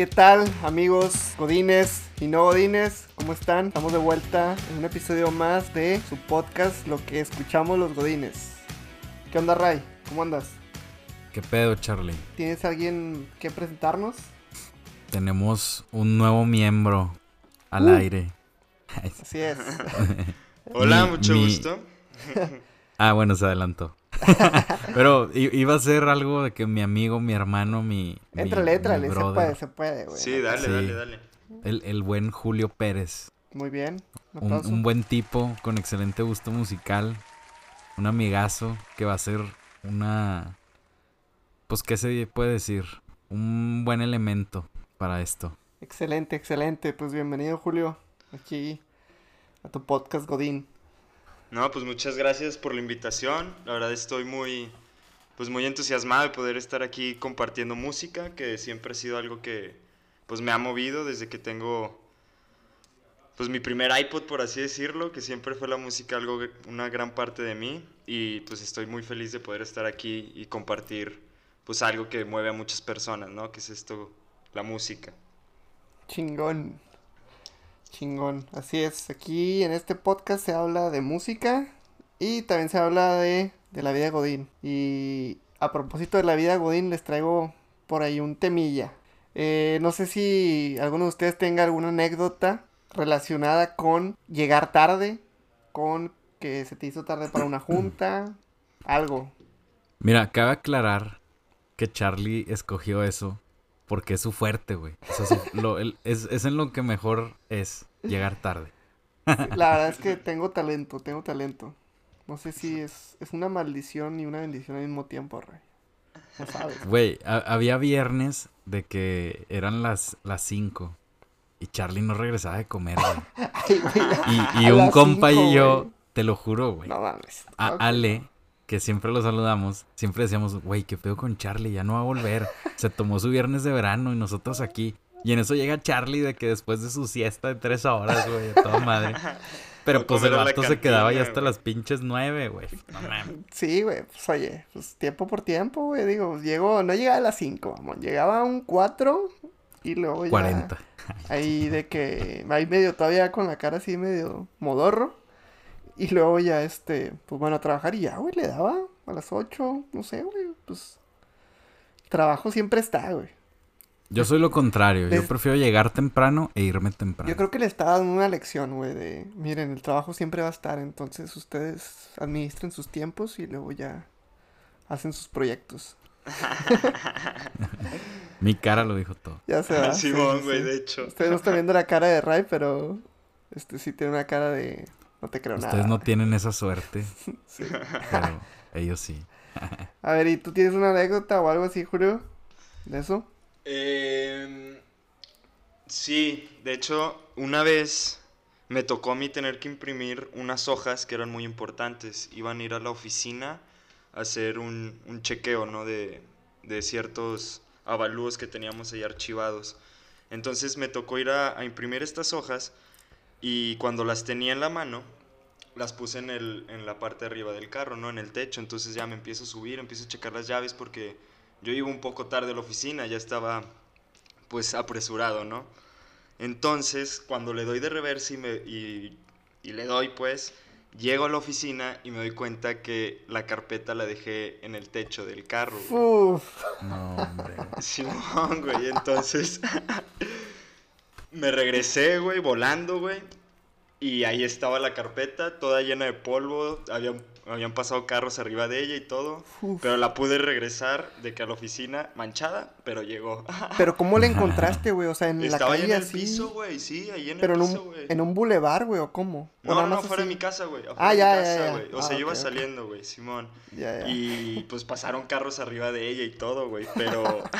¿Qué tal amigos Godines y no Godines? ¿Cómo están? Estamos de vuelta en un episodio más de su podcast Lo que escuchamos los Godines. ¿Qué onda Ray? ¿Cómo andas? ¿Qué pedo Charlie? ¿Tienes alguien que presentarnos? Tenemos un nuevo miembro al Uh. aire. Así es. Hola, Mi- mucho mi- gusto. Ah, bueno, se adelantó. Pero iba a ser algo de que mi amigo, mi hermano, mi. mi- Éntrale, mi éntrale, se brother, puede, se puede, güey. Sí, dale, Sí. dale, dale. El, el buen Julio Pérez. Muy bien. Un Un, aplauso. un buen tipo con excelente gusto musical. Un amigazo que va a ser una. Pues, ¿qué se puede decir? Un buen elemento para esto. Excelente, excelente. Pues bienvenido Julio aquí a tu podcast Godín. No, pues muchas gracias por la invitación. La verdad estoy muy, pues muy entusiasmado de poder estar aquí compartiendo música, que siempre ha sido algo que, pues me ha movido desde que tengo, pues mi primer iPod, por así decirlo, que siempre fue la música algo, una gran parte de mí. Y pues estoy muy feliz de poder estar aquí y compartir, pues algo que mueve a muchas personas, ¿no? Que es esto, la música. Chingón. Chingón. Así es. Aquí en este podcast se habla de música y también se habla de, de la vida de Godín. Y a propósito de la vida de Godín les traigo por ahí un temilla. Eh, no sé si alguno de ustedes tenga alguna anécdota relacionada con llegar tarde, con que se te hizo tarde para una junta, algo. Mira, cabe aclarar que Charlie escogió eso porque es su fuerte, güey. O sea, su- lo- el- es, es en lo que mejor es llegar tarde. La verdad es que tengo talento, tengo talento. No sé si es, es una maldición y una bendición al mismo tiempo, Rey. No sabes. Güey, ha- había viernes de que eran las las 5 y Charlie no regresaba de comer, güey. Ay, güey, Y, un las compa cinco, y yo, güey. te lo juro, güey. No mames. A. Ale, que siempre lo saludamos, siempre decíamos, güey, qué pedo con Charlie, ya no va a volver. Se tomó su viernes de verano y nosotros aquí. Y en eso llega Charlie de que después de su siesta de tres horas, güey, toda madre. Pero pues el vato se quedaba ya hasta las pinches nueve, güey. No. Sí, güey, pues oye, pues tiempo por tiempo, güey. Digo, llegó, no llegaba a las 5, vamos. Llegaba a un 4 y luego ya. 40. Ahí de que. Ahí medio todavía con la cara así medio modorro. Y luego ya este. Pues bueno, a trabajar y ya, güey, le daba a las 8, no sé, güey. Pues. Trabajo siempre está, güey. Yo soy lo contrario, yo prefiero llegar temprano e irme temprano. Yo creo que le estaba dando una lección, güey, de, miren, el trabajo siempre va a estar, entonces ustedes administren sus tiempos y luego ya hacen sus proyectos. Mi cara lo dijo todo. Ya se va. Simón, güey, de hecho. Ustedes no están viendo la cara de Ray, pero este sí tiene una cara de no te creo Ustedes nada. no tienen esa suerte, Sí. pero ellos sí. A ver, ¿y tú tienes una anécdota o algo así, Julio? ¿De eso? Em, sí, de hecho, una vez me tocó a mí tener que imprimir unas hojas que eran muy importantes. Iban a ir a la oficina a hacer un, un chequeo, ¿no? De, de ciertos avalúos que teníamos ahí archivados. Entonces me tocó ir a, a imprimir estas hojas y cuando las tenía en la mano, las puse en, el, en la parte de arriba del carro, ¿no? En el techo. Entonces ya me empiezo a subir, empiezo a checar las llaves porque yo iba un poco tarde a la oficina, ya estaba pues apresurado, ¿no? Entonces, cuando le doy de reversa y, me, y, y le doy, pues, llego a la oficina y me doy cuenta que la carpeta la dejé en el techo del carro. güey. Uf, No, hombre. Simón, güey, entonces me regresé, güey, volando, güey. Y ahí estaba la carpeta, toda llena de polvo, habían, habían pasado carros arriba de ella y todo. uf. Pero la pude regresar de que a la oficina manchada, pero llegó. Pero ¿cómo la encontraste, güey? O sea, en Estaba la ahí calle en el así. piso, güey, sí, ahí en pero el en piso, güey. en un bulevar, güey, ¿o cómo? ¿O No, no, más afuera de mi casa, güey. Ah, de mi ya, ya, casa, ya. güey. O Ah, sea, yo iba saliendo, güey, Simón. Ya, ya. Y pues pasaron carros arriba de ella y todo, güey. Pero.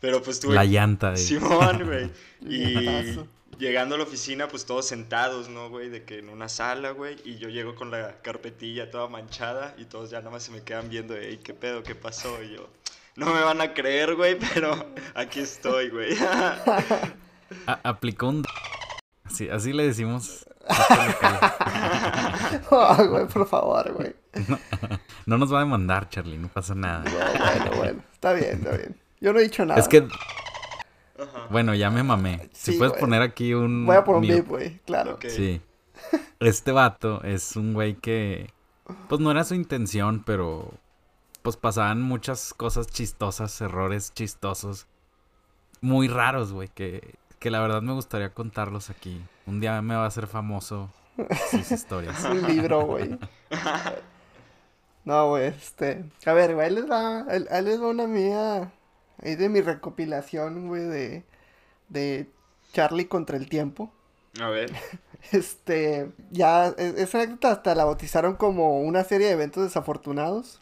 pero pues tuve. La llanta de... Simón, güey. Y llegando a la oficina, pues todos sentados, ¿no, güey? De que en una sala, güey. Y yo llego con la carpetilla toda manchada y todos ya nada más se me quedan viendo, ey, ¿qué pedo? ¿Qué pasó? Y yo, no me van a creer, güey, pero aquí estoy, güey. Aplicó un... Así, así le decimos. Ay, güey, por favor, güey. No nos va a demandar, Charlie, no pasa nada. No, bueno, bueno. Está bien, está bien. Yo no he dicho nada. Es que Ajá. Bueno, ya me mamé. Si Sí, puedes poner aquí un. Voy a por un beep, güey, claro. Ok. Sí. Este vato es un güey que. Pues no era su intención, pero. Pues pasaban muchas cosas chistosas, errores chistosos. Muy raros, güey. Que, que la verdad me gustaría contarlos aquí. Un día me va a hacer famoso sus historias. Un libro, güey. No, güey, este. A ver, güey, ahí les va. Ahí ahí les va una mía. Ahí de mi recopilación, güey, de. De Charlie contra el tiempo. A ver. Este. Ya. e- Esa anécdota hasta la bautizaron como una serie de eventos desafortunados.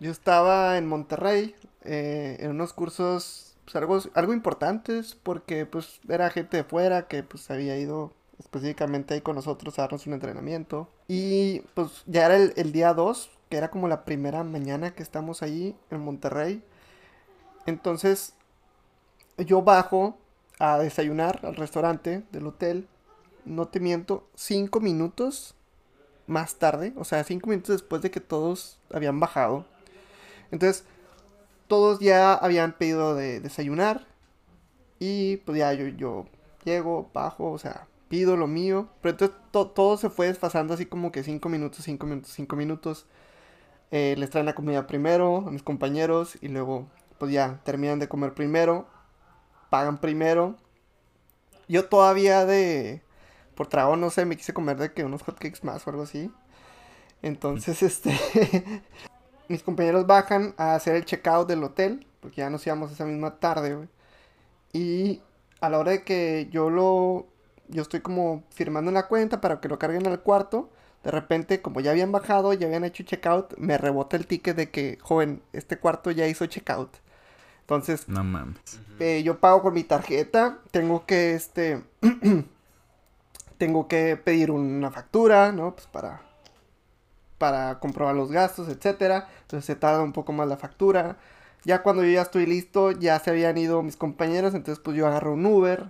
Yo estaba en Monterrey. eh, en unos cursos. Pues algo, algo importantes. Porque, pues, era gente de fuera que, pues, había ido específicamente ahí con nosotros a darnos un entrenamiento. Y pues ya era el, el día 2, que era como la primera mañana que estamos allí en Monterrey. Entonces yo bajo a desayunar al restaurante del hotel. No te miento, cinco minutos más tarde, o sea, cinco minutos después de que todos habían bajado. Entonces, todos ya habían pedido de desayunar. Y pues ya yo, yo llego, bajo, o sea, pido lo mío. Pero entonces to- todo se fue desfasando así como que 5 minutos, 5 minutos, 5 minutos. Eh, les traen la comida primero a mis compañeros y luego pues ya terminan de comer primero. Pagan primero. Yo todavía de... Por trago, no sé, me quise comer de que unos hotcakes más o algo así. Entonces, este... mis compañeros bajan a hacer el checkout del hotel. Porque ya nos íbamos esa misma tarde, güey. Y a la hora de que yo lo. Yo estoy como firmando en la cuenta para que lo carguen al cuarto. De repente, como ya habían bajado, ya habían hecho checkout, me rebota el ticket de que, joven, este cuarto ya hizo checkout. Entonces, No mames. eh, yo pago con mi tarjeta, tengo que, este, tengo que pedir una factura, ¿no? Pues para, para comprobar los gastos, etcétera. Entonces se tarda un poco más la factura. Ya cuando yo ya estoy listo, ya se habían ido mis compañeros, entonces pues yo agarro un Uber.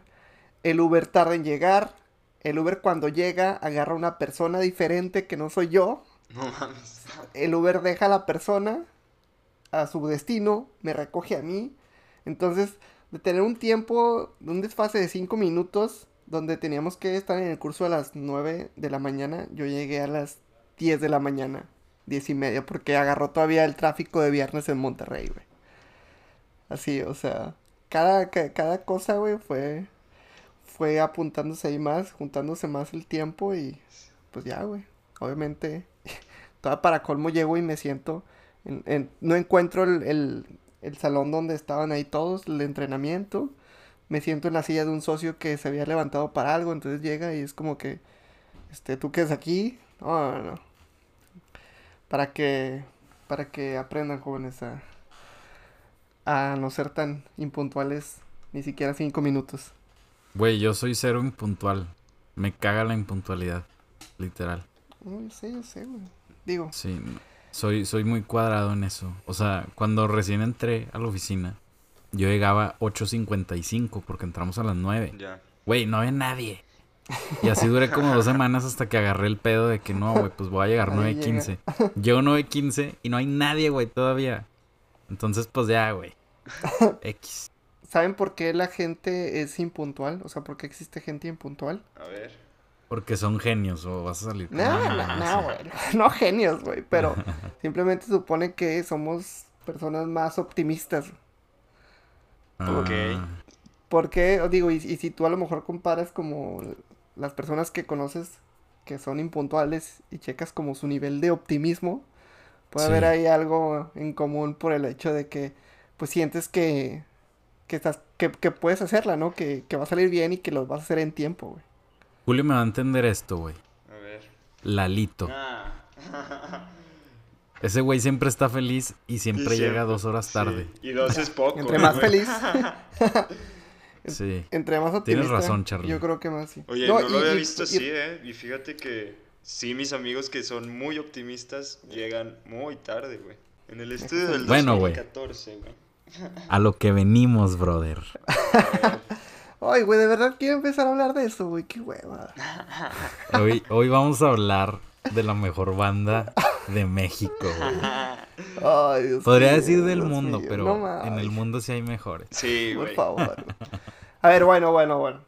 El Uber tarda en llegar. El Uber cuando llega agarra una persona diferente que no soy yo. No mames. El Uber deja a la persona a su destino, me recoge a mí. Entonces, de tener un tiempo, un desfase de 5 minutos, donde teníamos que estar en el curso a las 9 de la mañana, yo llegué a las 10 de la mañana, 10 y media, porque agarró todavía el tráfico de viernes en Monterrey, güey. Así, o sea, cada, ca- cada cosa, güey, fue, fue apuntándose ahí más, juntándose más el tiempo y pues ya, güey. Obviamente, toda para colmo llego y me siento, en- en- no encuentro el, el- el salón donde estaban ahí todos, el entrenamiento. Me siento en la silla de un socio que se había levantado para algo, entonces llega y es como que, este, ¿tú qué es aquí? No, no, no. Para que, para que aprendan jóvenes a, a no ser tan impuntuales, ni siquiera cinco minutos. Güey, yo soy cero impuntual. Me caga la impuntualidad. Literal. No, yo sé, yo sé, güey. Digo, Sí, no. Soy, soy muy cuadrado en eso. O sea, cuando recién entré a la oficina, yo llegaba 8.55 porque entramos a las 9. Ya. Güey, no había nadie. Y así duré como dos semanas hasta que agarré el pedo de que no, güey, pues voy a llegar Nadie 9.15. Llego 9.15 y no hay nadie, güey, todavía. Entonces, pues ya, güey. X. ¿saben por qué la gente es impuntual? O sea, ¿por qué existe gente impuntual? A ver. Porque son genios o vas a salir No, no, no, güey. No genios, güey. Pero simplemente supone que somos personas más optimistas. Ok. Ah, Porque, o digo, y, y si tú a lo mejor comparas como las personas que conoces que son impuntuales y checas como su nivel de optimismo, puede Sí. haber ahí algo en común por el hecho de que, pues sientes que, que estás, que, que puedes hacerla, ¿no? Que, que va a salir bien y que lo vas a hacer en tiempo, güey. Julio me va a entender esto, güey. A ver. Lalito. Ah. Ese güey siempre está feliz y siempre Y llega dos horas sí. tarde. Y dos es poco. Entre más güey. feliz, Sí. entre más Tienes optimista. razón, Charlie. Yo creo que más sí. Oye, no, lo y- había y- visto y- así, ¿eh? Y fíjate que sí, mis amigos que son muy optimistas llegan muy tarde, güey. En el estudio del Bueno, güey. 2014, güey. A lo que venimos, brother. Ay, güey, de verdad quiero empezar a hablar de eso, güey. Qué hueva. Hoy, hoy vamos a hablar de la mejor banda de México, güey. Ay, Dios Podría mío, decir del Dios mundo, mío, pero no en el mundo sí hay mejores. Sí, Por güey. favor. A ver, bueno, bueno, bueno.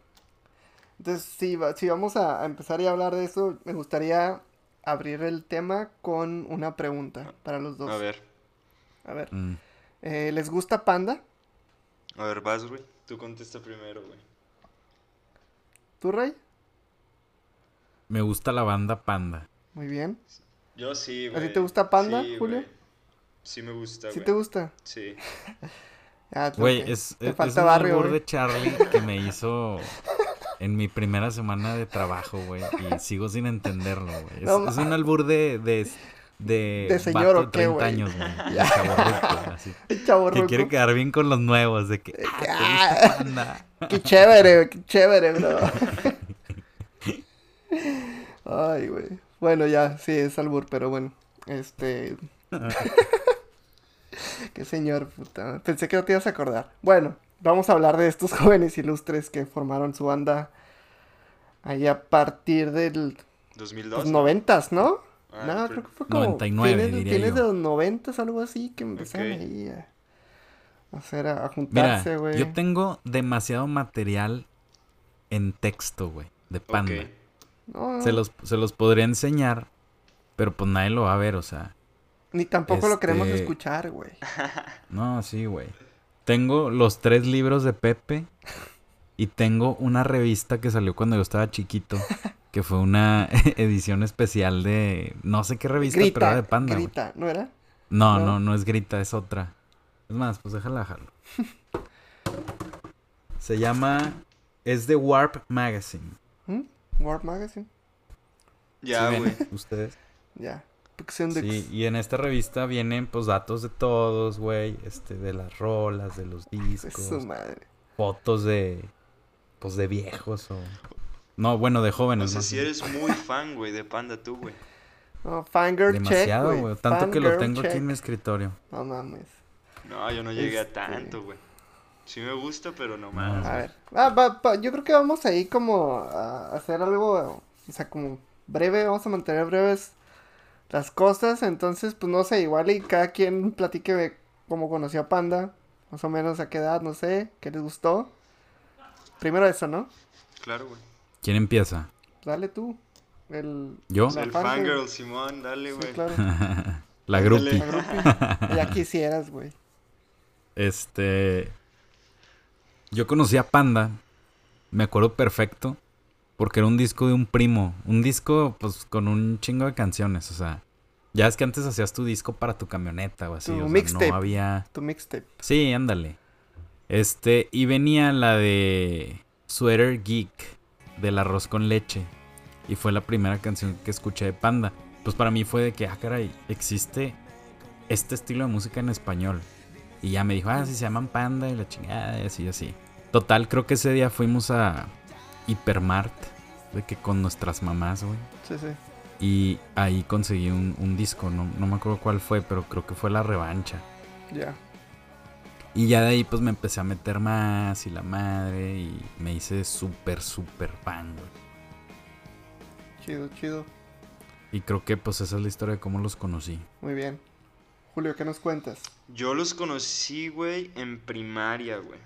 Entonces, si, si vamos a, a empezar y a hablar de eso, me gustaría abrir el tema con una pregunta para los dos. A ver, A ver. Mm. eh, ¿Les gusta Panda? a ver, vas, güey. Tú contesta primero, güey. ¿Tú, Rey? Me gusta la banda Panda. Muy bien. Yo sí, ¿A güey. ti te gusta Panda, Sí, Julio? güey. Sí me gusta, ¿Sí güey. te gusta? Sí. Ah, Güey, es, Te es, falta es un barrio, de Charlie que me hizo en mi primera semana de trabajo, güey. Y sigo sin entenderlo, güey. Es, No, es un albur de... de de, ¿De señor vato o qué, 30 güey? años, güey. De así. Chavo Que quiere quedar bien con los nuevos, de que... Ah, ¿te ah. Panda? Qué chévere, güey, qué chévere, bro. Ay, güey. Bueno, ya, sí, es albur, pero bueno. Este. Qué señor, puta. Pensé que no te ibas a acordar. Bueno, vamos a hablar de estos jóvenes ilustres que formaron su banda ahí a partir del 2002. los ¿no? noventas, ¿no? Ah, no, pero- creo que fue como 99 fines, diría fines yo. de los noventas, algo así, que empezaron Ok. ahí a, a hacer, a, juntarse, güey. yo tengo demasiado material en texto, güey, de Panda. No, Se los, se los podría enseñar, pero pues nadie lo va a ver, o sea. Ni tampoco lo queremos Este- escuchar, güey. No, sí, güey. Tengo los tres libros de Pepe y tengo una revista que salió cuando yo estaba chiquito, que fue una edición especial de no sé qué revista, pero era de Panda, grita, ¿no era? No, ¿no? no, no es Grita, es otra. Es más, pues déjala dejarlo. Se llama es de Warp Magazine. ¿Mm? Warp Magazine. Ya, ¿Sí ven güey. Ustedes. Ya. Sí, y en esta revista vienen pues datos de todos, güey, este, de las rolas, de los Es su discos, madre. fotos de, pues de viejos o, no, bueno, de No jóvenes. sé más si eres muy fan, güey, de Panda tú, güey. No, fangirl check, Demasiado, güey. tanto que lo tengo aquí en mi escritorio. No mames. No, yo no llegué Este- a tanto, güey. Sí me gusta, pero no más. A ver. Ah, va- va, yo creo que vamos ahí como a hacer algo, o sea, como breve, vamos a mantener breves las cosas. Entonces, pues no sé, igual y cada quien platique de cómo conoció a Panda. Más o menos a qué edad, no sé, qué les gustó. Primero eso, ¿no? Claro, güey. ¿Quién empieza? Dale tú. El, ¿Yo? La El fangirl. fangirl, Simón, dale, Sí, güey. claro. La groupie. La groupie. ya quisieras, güey. Este. Yo conocí a Panda. Me acuerdo perfecto. Porque era un disco de un primo. Un disco, pues, con un chingo de canciones. O sea. Ya es que antes hacías tu disco para tu camioneta o así. Tu o sea, mixtape. no había. Tu mixtape. Sí, ándale. Este. Y venía la de. Sweater Geek. Del arroz con leche. Y fue la primera canción que escuché de Panda. Pues para mí fue de que, ah, caray, existe este estilo de música en español. Y ya me dijo, ah, sí, se llaman Panda y la chingada y así, así. Total, creo que ese día fuimos a Hipermart. De que con nuestras mamás, güey. Sí, sí. Y ahí conseguí un, un disco, no, no me acuerdo cuál fue, pero creo que fue La Revancha. Ya. Y ya de ahí pues me empecé a meter más y la madre y me hice súper, súper fan, güey. Chido, chido. Y creo que pues esa es la historia de cómo los conocí. Muy bien. Julio, ¿qué nos cuentas? Yo los conocí, güey, en primaria, güey.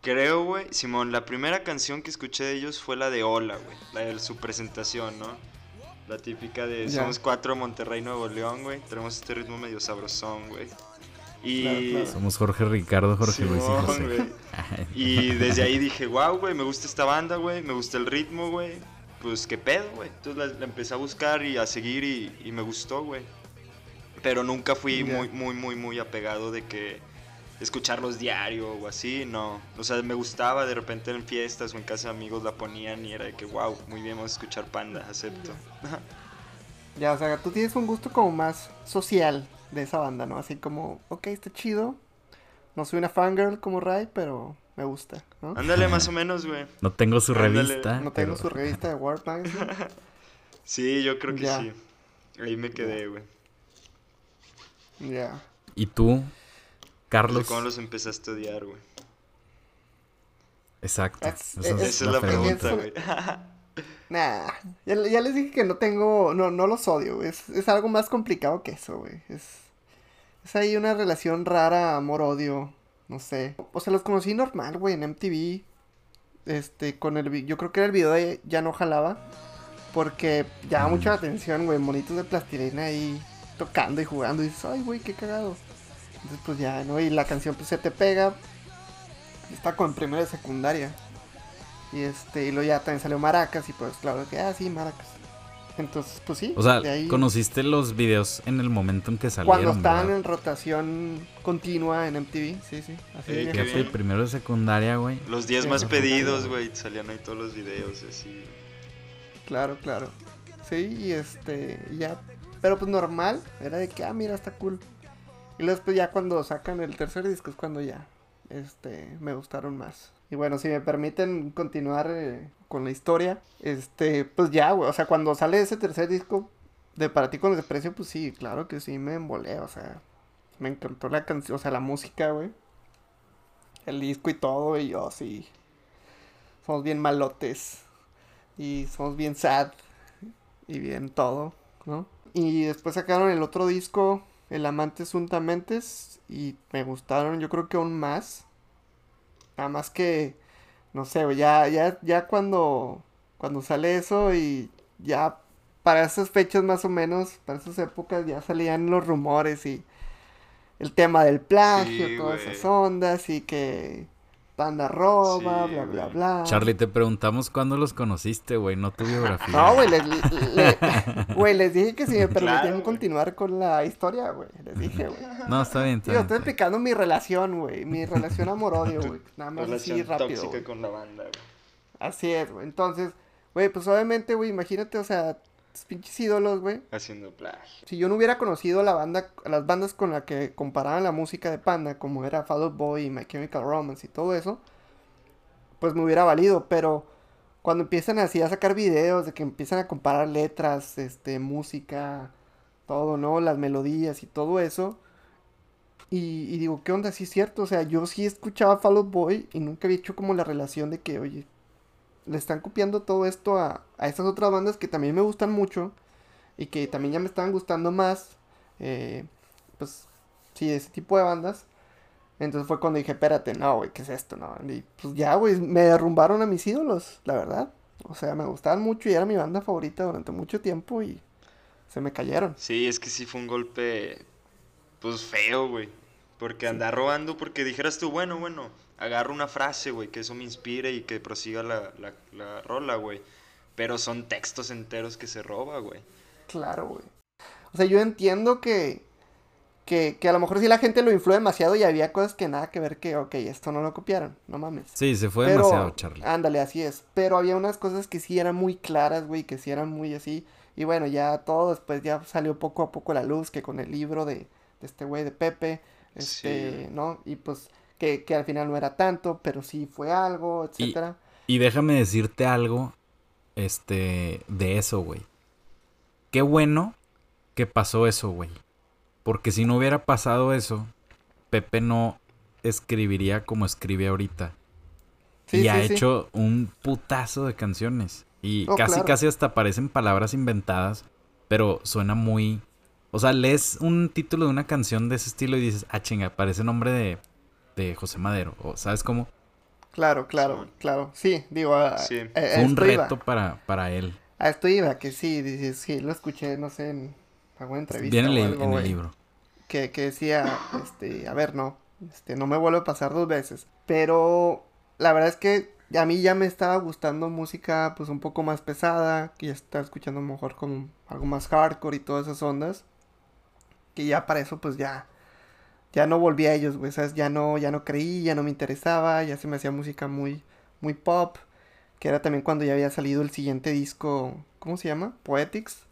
Creo, güey, Simón, la primera canción que escuché de ellos fue la de Hola, güey. La de su presentación, ¿no? La típica de. Somos cuatro Monterrey, Nuevo León, güey. Tenemos este ritmo medio sabrosón, güey. Y... Claro, claro. Somos Jorge Ricardo, Jorge Luis y José. desde ahí dije, wow, güey, me gusta esta banda, güey, me gusta el ritmo, güey. Pues qué pedo, güey. Entonces la, la empecé a buscar y a seguir y, y me gustó, güey. Pero nunca fui muy, muy, muy, muy apegado de que escucharlos diario o así, no. O sea, me gustaba de repente en fiestas o en casa de amigos la ponían y era de que, wow, muy bien, vamos a escuchar Panda, acepto. Ya, o sea, tú tienes un gusto como más social de esa banda, ¿no? Así como, ok, está chido. No soy una fangirl como Ray, pero me gusta, ¿no? Ándale, más o menos, güey. No tengo su Ándale. revista. No tengo pero- su revista de Warp Magazine. Sí, yo creo que Ya. sí. Ahí me quedé, güey. Ya. ¿Y tú, Carlos? cómo los empezaste a odiar, güey. Exacto. Es- Esa es- Esa es la pregunta, güey. Nah, ya, ya les dije que no tengo, no, no los odio, güey. Es, es algo más complicado que eso, güey. Es, es ahí una relación rara, amor-odio, no sé. O sea, los conocí normal, güey, en MTV. este, con el, yo creo que el video de ya no jalaba, porque llama mucho la atención, güey, monitos de plastilina ahí tocando y jugando, y dices, ay, güey, qué cagado. Entonces, pues ya, ¿no? Y la canción, pues se te pega, está con primero de secundaria. Y este, y luego ya también salió Maracas, y pues claro que, ah, sí, Maracas. Entonces, pues sí. O sea, de ahí- conociste los videos en el momento en que salieron. cuando estaban ¿verdad? en rotación continua en MTV, sí, sí. Así qué que- bien. primero de secundaria, güey. Los 10 Sí, más pedidos, güey. Salían ahí todos los videos, así. Claro, claro. Sí, y este, ya. Pero pues normal, era de que, ah, mira, está cool. Y luego después ya cuando sacan el tercer disco es cuando ya, este, me gustaron más. Y bueno, si me permiten continuar eh, con la historia, este, pues ya, güey, o sea, cuando sale ese tercer disco de Para ti con desprecio, pues sí, claro que sí, me embolé, o sea, me encantó la canción, o sea, la música, güey. El disco y todo, y yo sí, somos bien malotes. Y somos bien sad. Y bien todo, ¿no? Y después sacaron el otro disco, El Amante Suntamentes. Y me gustaron, yo creo que aún más. Nada más que, no sé, ya, ya, ya cuando, cuando sale eso y ya para esas fechas más o menos, para esas épocas ya salían los rumores y el tema del plagio, Sí, todas esas ondas y que Panda roba, Sí, bla, bla, bla. Charlie, te preguntamos cuándo los conociste, güey, no tu biografía. No, güey, les, le- güey, les dije que si me permitían Claro, continuar con la historia, güey. Les dije, güey. No, está bien, está bien. estoy explicando mi relación, güey. Mi relación amor-odio, güey. Nada más así rápido, tóxica con la banda, güey. Así es, güey. Entonces, güey, pues obviamente, güey, imagínate, o sea, pinches ídolos, güey. Haciendo plagio. Si yo no hubiera conocido la banda, las bandas con las que comparaban la música de Panda, como era Fall Out Boy y My Chemical Romance y todo eso, pues me hubiera valido, pero cuando empiezan así a sacar videos, de que empiezan a comparar letras, este, música, todo, ¿no? Las melodías y todo eso. Y, y digo, ¿qué onda? Sí es cierto, o sea, yo sí escuchaba Fall Out Boy y nunca había hecho como la relación de que, oye, le están copiando todo esto a, a estas otras bandas que también me gustan mucho y que también ya me estaban gustando más. eh, pues sí, ese tipo de bandas. Entonces fue cuando dije, espérate, no, güey, ¿qué es esto? No, y pues ya, güey, me derrumbaron a mis ídolos, la verdad. O sea, me gustaban mucho y era mi banda favorita durante mucho tiempo y se me cayeron. Sí, es que sí fue un golpe, pues feo, güey. Porque andar robando, porque dijeras tú, bueno, bueno, agarro una frase, güey, que eso me inspire y que prosiga la, la, la rola, güey. Pero son textos enteros que se roba, güey. Claro, güey. O sea, yo entiendo que, que, que a lo mejor sí la gente lo influyó demasiado y había cosas que nada que ver que, ok, esto no lo copiaron, no mames. Sí, se fue Pero- demasiado, Charlie. Ándale, así es. Pero había unas cosas que sí eran muy claras, güey, que sí eran muy así. Y bueno, ya todo después ya salió poco a poco a la luz, que con el libro de, de este güey de Pepe, este, Sí. ¿no? Y pues que, que al final no era tanto, pero sí fue algo, etcétera. Y déjame decirte algo, este, de eso, güey. Qué bueno que pasó eso, güey. Porque si no hubiera pasado eso, Pepe no escribiría como escribe ahorita. Sí, y ha sí, hecho un putazo de canciones. Y Oh, casi, claro. casi hasta parecen palabras inventadas, pero suena muy... O sea, lees un título de una canción de ese estilo y dices, ah, chinga, parece nombre de, de José Madero. O, ¿sabes cómo? Claro, claro, claro. Sí, digo, a, Sí. a- a Fue un iba. reto para, para él. A esto iba, que sí, dices, sí, lo escuché, no sé, en alguna entrevista Viene o en el- algo, en el libro. que, que decía, este, a ver, no, este, no me vuelve a pasar dos veces. Pero la verdad es que a mí ya me estaba gustando música pues un poco más pesada, que ya estaba escuchando mejor como algo más hardcore y todas esas ondas. Que ya para eso pues ya, ya no volví a ellos, güey, ¿sabes? Ya no, ya no creí, ya no me interesaba, ya se me hacía música muy, muy pop. Que era también cuando ya había salido el siguiente disco, ¿cómo se llama? Poetics.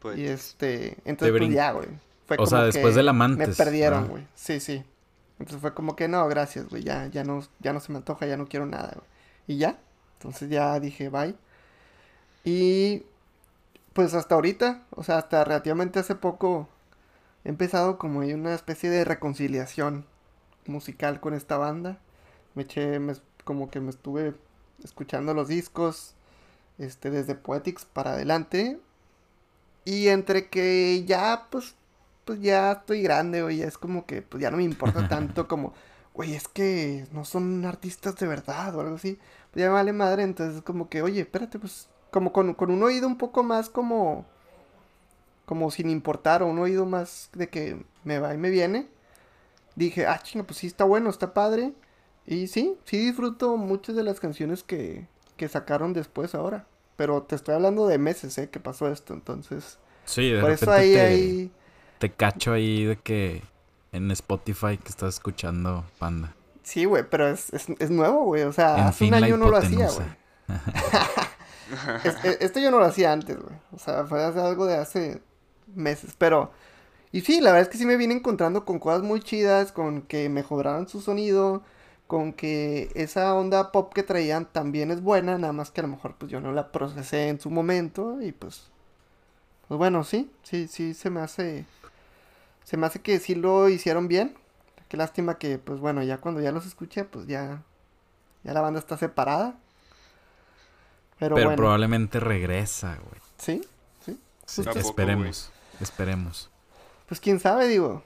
Pues, Y este, entonces pues ya, güey. Fue O sea, como después que del Amantes, Me perdieron, ¿no? güey. Sí, sí. Entonces fue como que no, gracias, güey. Ya, ya no, ya no se me antoja, ya no quiero nada, güey. Y ya. Entonces ya dije bye. Y pues hasta ahorita, o sea, hasta relativamente hace poco he empezado como hay una especie de reconciliación musical con esta banda. Me eché, me- como que me estuve escuchando los discos, este, desde Poetics para adelante. Y entre que ya, pues, pues ya estoy grande, güey, ya es como que, pues ya no me importa tanto como güey, es que no son artistas de verdad o algo así. Pues ya me vale madre, entonces como que, oye, espérate, pues como con, con un oído un poco más como, como sin importar o un oído más de que me va y me viene. Dije, ah, chinga, pues sí está bueno, está padre. Y sí, sí disfruto muchas de las canciones que, que sacaron después ahora. Pero te estoy hablando de meses, ¿eh? Que pasó esto, entonces... Sí, de Por eso ahí, te, ahí... te cacho ahí de que en Spotify que estás escuchando Panda. Sí, güey, pero es, es, es nuevo, güey. O sea, En hace fin, un año no lo hacía, güey. Es- e- Esto yo no lo hacía antes, güey. O sea, fue algo de hace meses. Pero. Y sí, la verdad es que sí me vine encontrando con cosas muy chidas. Con que mejoraron su sonido. Con que esa onda pop que traían también es buena. Nada más que a lo mejor pues yo no la procesé en su momento. Y pues. Pues bueno, sí. Sí, sí, se me hace. Se me hace que sí lo hicieron bien. Qué lástima que, pues bueno, ya cuando ya los escuché, pues ya. Ya la banda está separada. Pero, Pero bueno. probablemente regresa, güey. Sí, sí. Sí, ¿A poco, esperemos, esperemos. Pues quién sabe, digo.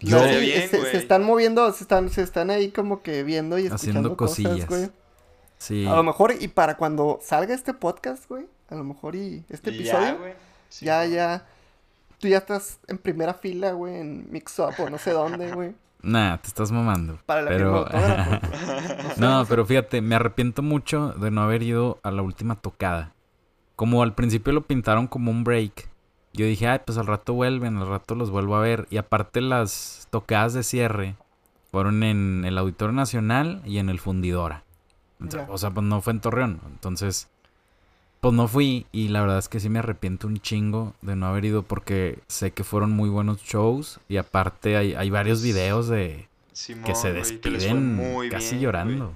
Yo- O sea, Estaría sí, bien, se, güey. se están moviendo, se están, se están ahí como que viendo y escuchando Haciendo cosas, cosillas. güey. Sí, A lo mejor, y para cuando salga este podcast, güey, a lo mejor y este Y ya, episodio, güey. Sí, ya, güey. ya, tú ya estás en primera fila, güey, en Mix Up o no sé dónde, güey, nah, te estás mamando. para la pero... No No, no pero fíjate, me arrepiento mucho de no haber ido a la última tocada. Como al principio lo pintaron como un break. Yo dije, ay, pues al rato vuelven, al rato los vuelvo a ver. Y aparte las tocadas de cierre fueron en el Auditorio Nacional y en el Fundidora. Entonces. O sea, pues no fue en Torreón. Entonces, pues no fui. Y la verdad es que sí me arrepiento un chingo de no haber ido porque sé que fueron muy buenos shows. Y aparte hay, hay varios videos de Simón, que se que despiden casi bien, llorando.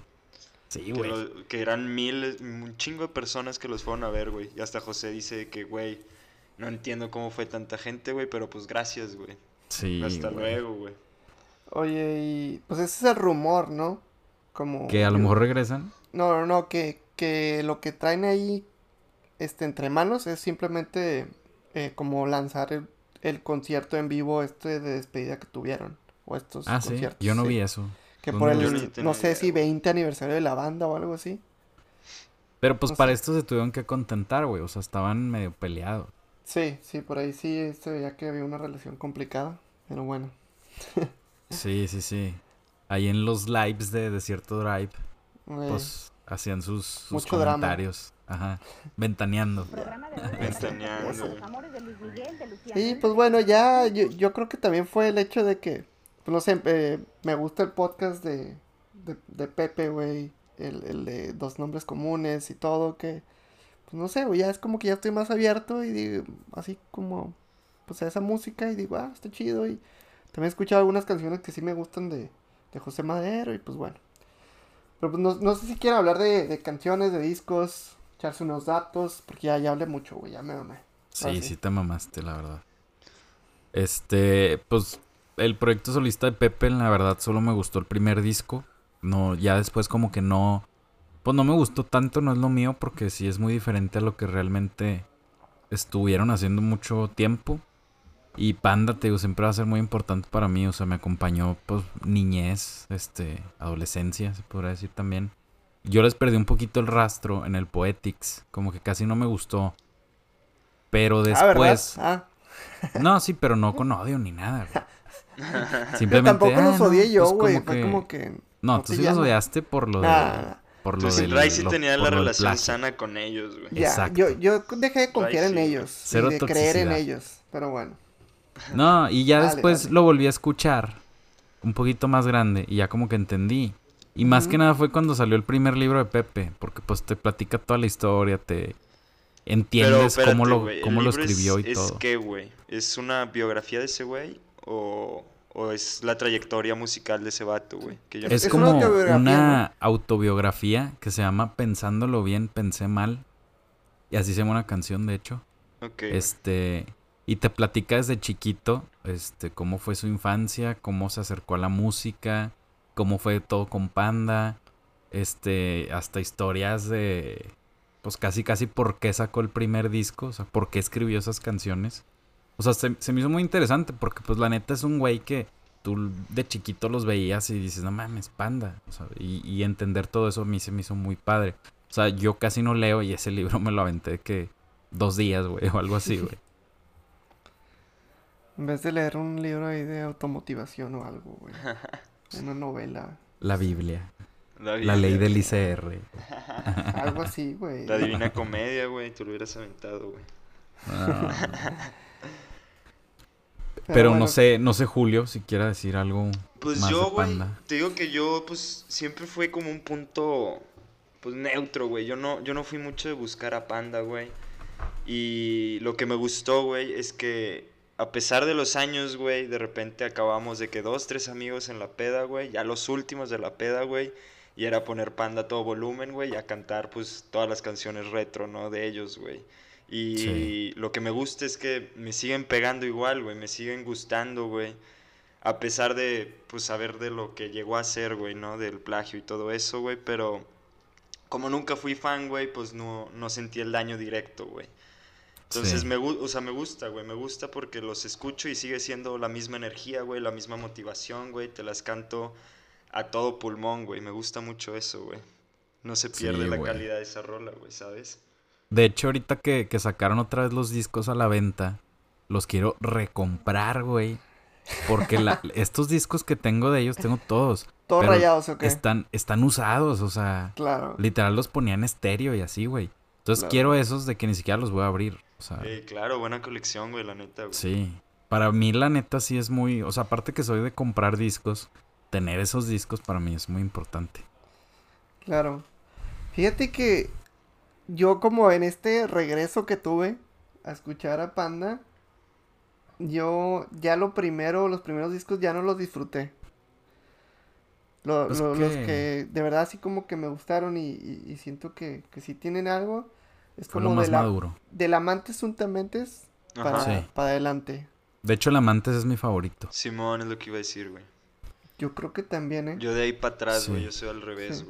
Sí, Que, güey. lo- que eran miles, un chingo de personas que los fueron a ver, güey. Y hasta José dice que, güey, no entiendo cómo fue tanta gente, güey, pero pues gracias, güey. Sí, hasta luego, güey. Oye, y pues ese es el rumor, ¿no? Como... Que a lo mejor regresan. No, no, no, que, que lo que traen ahí este, entre manos es simplemente eh, como lanzar el, el concierto en vivo este de despedida que tuvieron. O estos Ah, sí. conciertos. Yo no sí. vi eso. Que ¿Dónde por el, no sé idea, si güey. 20 aniversario de la banda o algo así. Pero pues No para sé. esto se tuvieron que contentar, güey. O sea, estaban medio peleados. Sí, sí, por ahí sí se veía que había una relación complicada. Pero bueno. Sí, sí, sí. Ahí en los lives de Desierto Drive, eh, pues hacían sus, sus drama. comentarios. Ajá. Ventaneando. Ventaneando. Sí, pues bueno, ya yo, yo creo que también fue el hecho de que, pues no sé, eh, me gusta el podcast de, de, de Pepe, güey, el, el de dos nombres comunes y todo, que, no sé, ya es como que ya estoy más abierto y digo, así como, pues a esa música y digo, ah, está chido y también he escuchado algunas canciones que sí me gustan de, de José Madero y pues bueno. Pero pues no, no sé si quieren hablar de, de canciones, de discos, echarse unos datos, porque ya, ya hablé mucho, güey, ya me mamé. Sí, sí, sí. te mamaste, la verdad. Este, pues el proyecto solista de Pepe, la verdad, solo me gustó el primer disco. No, ya después como que no, pues no me gustó tanto, no es lo mío, porque sí es muy diferente a lo que realmente estuvieron haciendo mucho tiempo. Y Panda, te digo, siempre va a ser muy importante para mí, o sea, me acompañó, pues, niñez, este, adolescencia, se podría decir también. Yo les perdí un poquito el rastro en el Poetics, como que casi no me gustó. Pero Ah, después... Ah. No, sí, pero no con odio ni nada, Simplemente. tampoco ah, los no, odié yo, pues güey. como Fue que- como que. No, no tú sí los odiaste por lo de. Nah, Por lo Pues del. Ray sí lo- tenía la relación sana con ellos, güey. ya, Exacto. yo, yo dejé de confiar Ay, en sí. ellos. Cero y de creer en toxicidad. ellos. Pero bueno. No, y ya Dale, después dale. lo volví a escuchar. Un poquito más grande. Y ya como que entendí. Y más Ujú. que nada fue cuando salió el primer libro de Pepe. Porque pues te platica toda la historia, te. Entiendes Pero, cómo lo, espérate, cómo ¿el lo libro es- escribió y ¿Es todo. qué, güey? ¿Es una biografía de ese güey? ¿O, o es la trayectoria musical de ese vato, güey? Que yo no Es. Es una como autobiografía, una autobiografía que se llama Pensándolo bien, pensé mal. Y así se llama una canción, de hecho. Ok, güey. Este, y te platica desde chiquito, este, cómo fue su infancia, cómo se acercó a la música, cómo fue todo con Panda, este, hasta historias de, pues casi casi por qué sacó el primer disco, o sea, por qué escribió esas canciones. O sea, se, se me hizo muy interesante porque pues la neta es un güey que tú de chiquito los veías y dices, no mames, panda. O sea, y, y entender todo eso a mí se me hizo muy padre. O sea, yo casi no leo y ese libro me lo aventé que dos días, güey, o algo así, güey. En vez de leer un libro ahí de automotivación o algo, güey. Una novela. La Biblia. La, La ley del ICR. Algo así, güey. La divina comedia, güey. Tú lo hubieras aventado, güey. Ah. Pero no bueno, sé, no sé Julio si quiera decir algo Pues más yo, de güey, Panda. te digo que yo, pues, siempre fue como un punto, pues, neutro, güey. Yo no, yo no fui mucho de buscar a Panda, güey. Y lo que me gustó, güey, es que a pesar de los años, güey, de repente acabamos de que dos, tres amigos en la peda, güey, ya los últimos de la peda, güey, y era poner Panda a todo volumen, güey, y a cantar, pues, todas las canciones retro, ¿no? De ellos, güey. Y Sí. lo que me gusta es que me siguen pegando igual, güey, me siguen gustando, güey. A pesar de, pues, saber de lo que llegó a ser, güey, ¿no? Del plagio y todo eso, güey, pero como nunca fui fan, güey, pues no, no sentí el daño directo, güey. Entonces Sí. me, o sea, me gusta, güey, me gusta porque los escucho y sigue siendo la misma energía, güey, la misma motivación, güey, te las canto a todo pulmón, güey, me gusta mucho eso, güey. No se pierde Sí, la calidad de esa rola, güey, ¿sabes? De hecho, ahorita que, que sacaron otra vez los discos a la venta, los quiero recomprar, güey. Porque la- estos discos que tengo de ellos, tengo todos. Todos rayados, ¿o qué? Están, están usados, o sea, Claro. literal los ponían estéreo y así, güey. Entonces Claro. quiero esos de que ni siquiera los voy a abrir. O sea, Eh, claro, buena colección, güey, la neta, güey. sí. Para mí, la neta, sí es muy. O sea, aparte que soy de comprar discos, tener esos discos para mí es muy importante. Claro. Fíjate que yo como en este regreso que tuve a escuchar a Panda, yo ya lo primero, los primeros discos ya no los disfruté. Lo- Pues lo- Los que- de verdad así como que me gustaron y, y- y siento que, que sí tienen algo. Es Fue lo como más de la, maduro. del Amantes Untamentes para. Sí. para adelante. De hecho, el Amantes es mi favorito. Simón es lo que iba a decir, güey. Yo creo que también, ¿eh? Yo de ahí para atrás, güey, Sí. yo soy al revés, Sí.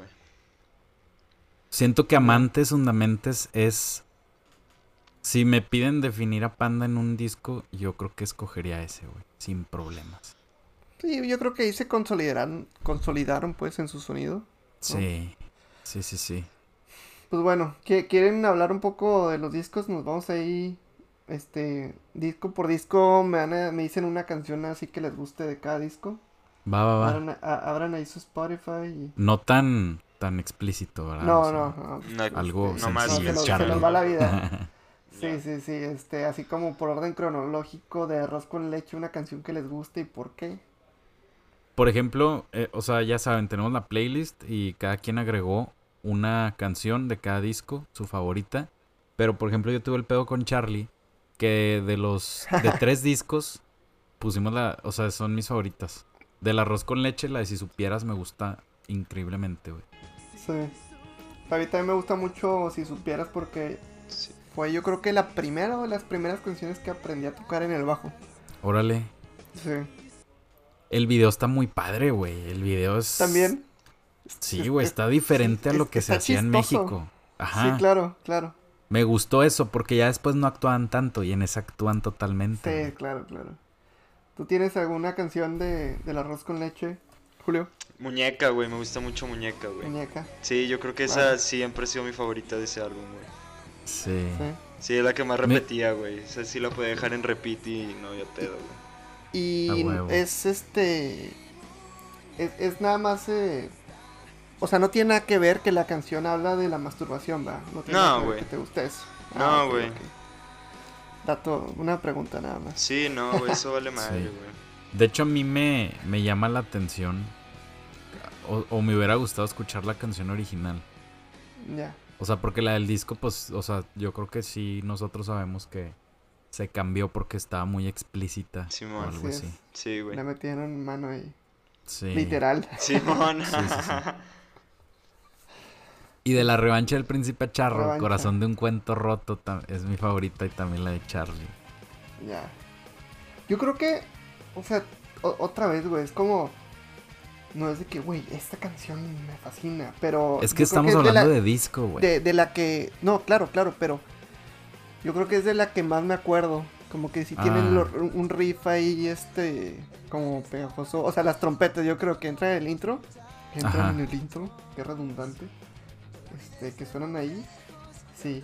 Siento que Amantes Fundamentes es. Si me piden definir a Panda en un disco, yo creo que escogería ese, güey. Sin problemas. Sí, yo creo que ahí se consolidaron, consolidaron pues en su sonido. Sí. Sí, sí, sí. Pues bueno, ¿qui- ¿quieren hablar un poco de los discos? Nos vamos ahí, este, disco por disco, me, a- me dicen una canción así que les guste de cada disco. Va, va, va. Abran, a- abran ahí su Spotify y... No tan, tan explícito, ¿verdad? No, O sea, no, no. No, Algo no más No, se sencillo, nos, se nos va la vida. Sí, sí, sí, este, así como por orden cronológico de arroz con leche, una canción que les guste y por qué. Por ejemplo, eh, o sea, ya saben, tenemos la playlist y cada quien agregó una canción de cada disco, su favorita. Pero, por ejemplo, yo tuve el pedo con Charlie, que de los de tres discos pusimos la, o sea, son mis favoritas. Del arroz con leche, la de si supieras me gusta increíblemente, güey. Sí. A mí también me gusta mucho Si Supieras porque Sí. fue yo creo que la primera o las primeras canciones que aprendí a tocar en el bajo. Órale. Sí. El video está muy padre, güey. El video es También. Sí, güey, está diferente a lo que se hacía en. México. Ajá. Sí, claro, claro. Me gustó eso porque ya después no actúan tanto y en esa actúan totalmente. Sí, güey. claro, claro. ¿Tú tienes alguna canción de, del arroz con leche, Julio? Muñeca, güey, me gusta mucho Muñeca, güey. Muñeca. Sí, yo creo que esa Vale. siempre ha sido mi favorita de ese álbum, güey. Sí. Sí. Sí, es la que más Me- repetía, güey. O sea, sí la podía dejar en repeat y no había pedo, güey. Y es este. Es, es nada más. eh, o sea, no tiene nada que ver que la canción habla de la masturbación, ¿va? No tiene No, nada que ver güey. que te guste eso. No, ok, güey. Dato, una pregunta nada más. Sí, no, güey, eso vale madre, Sí. De hecho, a mí me, me llama la atención. O, o me hubiera gustado escuchar la canción original. Ya. O sea, porque la del disco, pues, o sea, yo creo que sí, nosotros sabemos que se cambió porque estaba muy explícita. Simón. o algo Así. Sí, güey. Le metieron mano ahí. Sí. Literal. Simón. Sí, sí, sí. Y de la revancha del príncipe Charro, Revancha. Corazón de un cuento roto, es mi favorita y también la de Charlie. Ya. Yo creo que, o sea, o- otra vez, güey, es como. No es de que, güey, esta canción me fascina, pero. Es que estamos es hablando la- de, disco, güey. de, de la que. No, claro, claro, pero. Yo creo que es de la que más me acuerdo. Como que si tienen Ah. lo- un riff ahí, este, como pegajoso. O sea, las trompetas, yo creo que entran en el intro. Entran Ajá. en el intro, qué redundante. Este, que suenan ahí. Sí.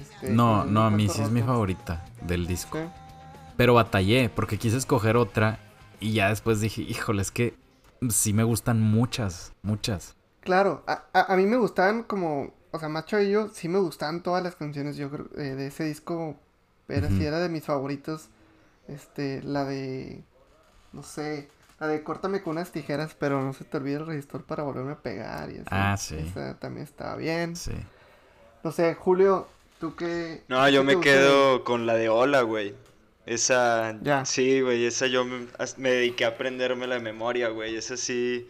Este, No, no, a mí sí es mi favorita del disco. Sí. Pero batallé porque quise escoger otra y ya después dije, híjole, es que sí me gustan muchas, muchas. Claro, a, a, a mí me gustaban como, o sea, Macho y yo, sí me gustaban todas las canciones, yo creo, eh, de ese disco, era, sí Ujú. era de mis favoritos, este, la de, no sé, la de Córtame con unas tijeras, pero no se te olvide el resistor para volverme a pegar y así. Ah, sí. Esa también estaba bien. Sí. No sé, Julio, ¿tú qué? No, yo me quedo con la de Hola, güey. Esa, Ya. sí, güey, esa yo me, dediqué a aprenderme la memoria, güey. Esa sí,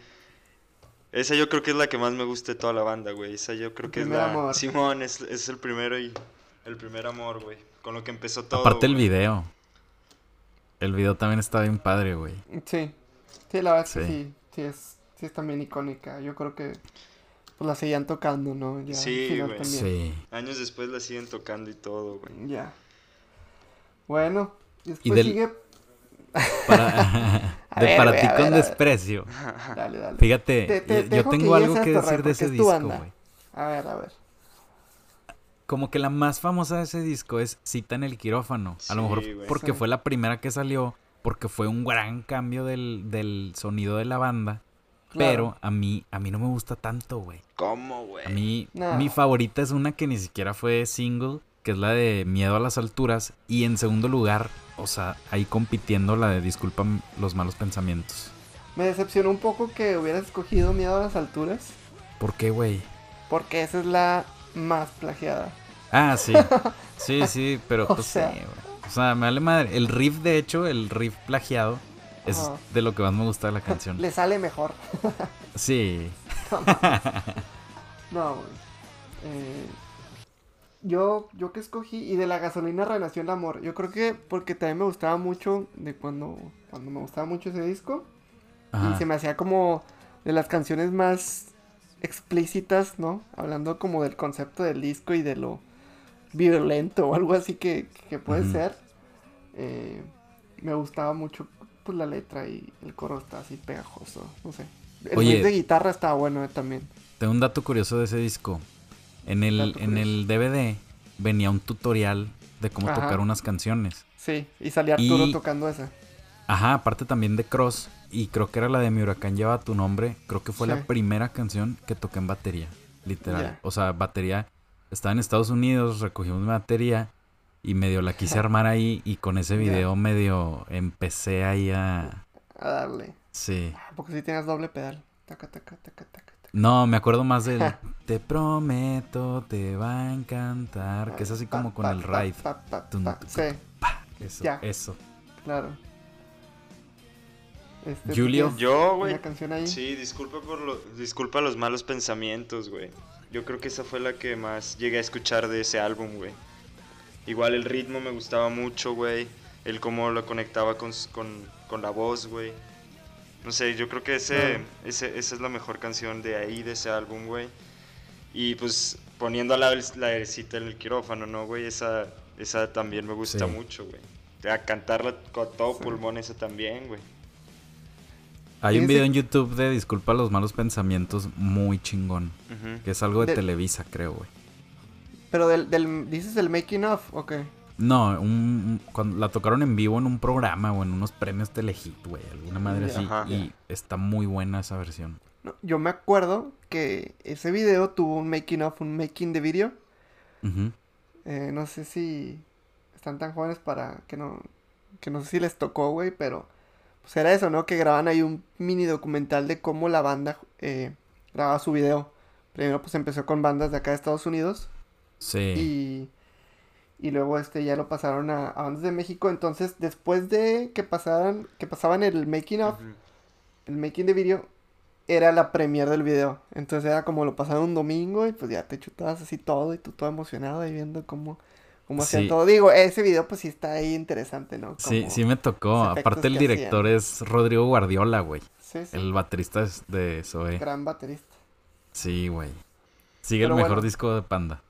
esa yo creo que es la que más me gusta de toda la banda, güey. Esa yo creo que es la... amor. Simón, es, es el primero y el primer amor, güey. Con lo que empezó todo. Aparte el video. El video también está bien padre, güey. Sí, sí, la verdad es que Sí. sí, sí es, sí es también icónica, yo creo que, pues la seguían tocando, ¿no? Ya, Sí, güey. Sí. Años después la siguen tocando y todo, güey. Ya. Bueno, después del- sigue. Para, de ver, para güey, ti con desprecio. Dale, dale. Fíjate, Te- te yo- que tengo algo que decir de ese es disco, güey. A ver, a ver. Como que la más famosa de ese disco es Cita en el quirófano. A lo mejor porque Sí. fue la primera que salió, porque fue un gran cambio del, del sonido de la banda. Pero Claro. a mí, a mí no me gusta tanto, güey. ¿Cómo, güey? A mí, No. mi favorita es una que ni siquiera fue single, que es la de Miedo a las alturas. Y en segundo lugar, o sea, ahí compitiendo la de Disculpa los malos pensamientos. Me decepcionó un poco que hubieras escogido Miedo a las alturas, ¿Por qué, güey? porque esa es la más plagiada. Ah, sí. Sí, sí, pero O pues sea. sí, güey. O sea, me vale madre. El riff, de hecho, el riff plagiado, es de lo que más me gusta de la canción. Le sale mejor. Sí. No, güey. Eh, yo, yo que escogí, y de la gasolina renació el amor. Yo creo que porque también me gustaba mucho de cuando, cuando me gustaba mucho ese disco. Y se me hacía como de las canciones más explícitas, ¿no? Hablando como del concepto del disco y de lo violento o algo así que, que puede ser. Eh, me gustaba mucho pues la letra y el coro está así pegajoso, no sé. El Oye. de guitarra estaba bueno eh, también. Tengo un dato curioso de ese disco. En el, en el DVD venía un tutorial de cómo Ajá. tocar unas canciones. Sí, y salía Arturo Y- tocando esa. Ajá, aparte también de Cross. Y creo que era la de Mi Huracán Lleva tu nombre. Creo que fue Sí. la primera canción que toqué en batería. Literal. O sea, batería. Estaba en Estados Unidos, recogimos mi batería. Y medio la quise armar ahí. Y con ese video medio empecé ahí a. A darle. Sí. Ah, Porque si tienes doble pedal. Taca, taca, taca, taca. No, me acuerdo más del Te prometo, te va a encantar. Que es así como con el ride. Eso, eso. claro. Este, ¿tú Julio. Yo, güey. Sí, disculpa por lo, disculpa los malos pensamientos, güey. Yo creo que esa fue la que más llegué a escuchar de ese álbum, güey. Igual el ritmo me gustaba mucho, güey. El cómo lo conectaba con, s- con, con la voz, güey. No sé, yo creo que ese, ese, esa es la mejor canción de ahí, de ese álbum, güey. Y pues poniendo la, la cita en el quirófano, ¿no, güey? Esa, esa también me gusta Sí. mucho, güey. A cantarla con todo Sí. pulmón, esa también, güey. Hay un video en YouTube de Disculpa los malos pensamientos muy chingón. Que es algo de, De- Televisa, creo, güey. Pero del, del, dices el making of, ok. No, un, cuando la tocaron en vivo en un programa o en unos premios Telehit, güey. Alguna madre así. Ajá. Y está muy buena esa versión. No, yo me acuerdo que ese video tuvo un making of, un making de video. Ujú. Eh, no sé si están tan jóvenes para que no, que no sé si les tocó, güey, pero pues era eso, ¿no? Que graban ahí un mini documental de cómo la banda eh, grababa su video. Primero pues empezó con bandas de acá de Estados Unidos Sí. y, y luego este ya lo pasaron a, a bandas de México. Entonces después de que pasaran, que pasaban el making of, el making de video era la premiere del video. Entonces era como lo pasaron un domingo y pues ya te chutabas así todo y tú todo emocionado ahí viendo cómo, cómo hacían Sí. todo. Digo, ese video pues sí está ahí interesante, ¿no? Sí, Como- sí me tocó. Aparte el director es Rodrigo Guardiola, güey. Sí, sí, El baterista es de Zoe. gran baterista. Sí, güey. Sigue el mejor bueno. disco de Panda.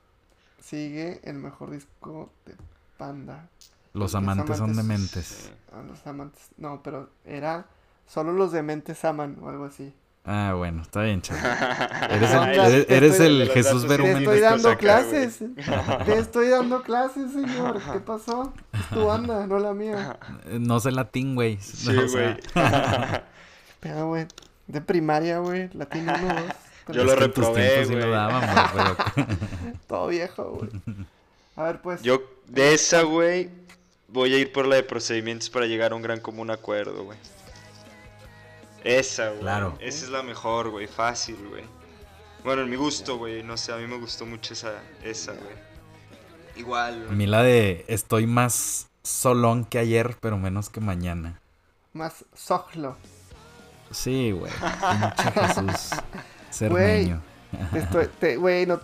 Sigue el mejor disco de Panda. Los amantes son amantes. dementes. Ah, los amantes. No, pero era solo los dementes aman o algo así. Ah, bueno, está bien, chaval. Eres No, el, eres, eres estoy- el los Jesús datos Te estoy Esto dando saca, clases. Te estoy dando clases, señor. ¿Qué pasó? Es tu banda, no la mía. No sé latín, güey. Sí, O sea, güey. Pero, güey, de primaria, güey, latín 1, 2. Yo lo es reprobé, güey. pero... Todo viejo, güey. A ver, pues. Yo de esa, güey, voy a ir por la de procedimientos para llegar a un gran común acuerdo, güey. Esa, güey. Claro. Esa es la mejor, güey. Fácil, güey. Bueno, en mi gusto, güey. No sé, a mí me gustó mucho esa, esa, güey. Igual, A mí la de estoy más solón que ayer, pero menos que mañana. Más sojlo. Sí, güey. Pinche Jesús Güey. Cermeño. Güey, no.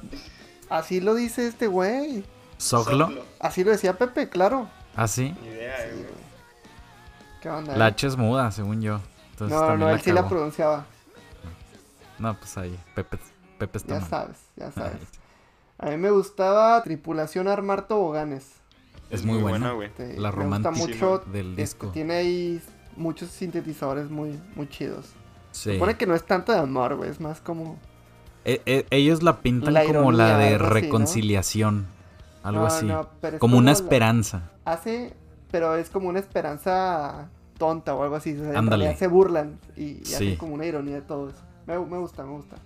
Así lo dice este güey. ¿Soglo? Así lo decía Pepe, claro. ¿Ah, sí? Idea, eh, güey. ¿Qué onda? La eh? H es muda, según yo. Entonces no, no, no, la él sí la pronunciaba. No, pues ahí. Pepe, Pepe está Ya mal. sabes, ya sabes. A mí me gustaba Tripulación Armar Toboganes. Es muy buena. güey. Este, La me gusta romántica mucho. del este, disco. tiene ahí muchos sintetizadores muy, muy chidos. Sí. Supone que no es tanto de amor, güey, es más como... E- e- ellos la pintan La como la de algo así, ¿no? reconciliación. Algo No, así. no, pero es como una la- esperanza. Hace, pero es como una esperanza tonta o algo así. O sea, Ándale. se burlan y, y Sí. hacen como una ironía de todo eso. Me, me gusta, me gusta.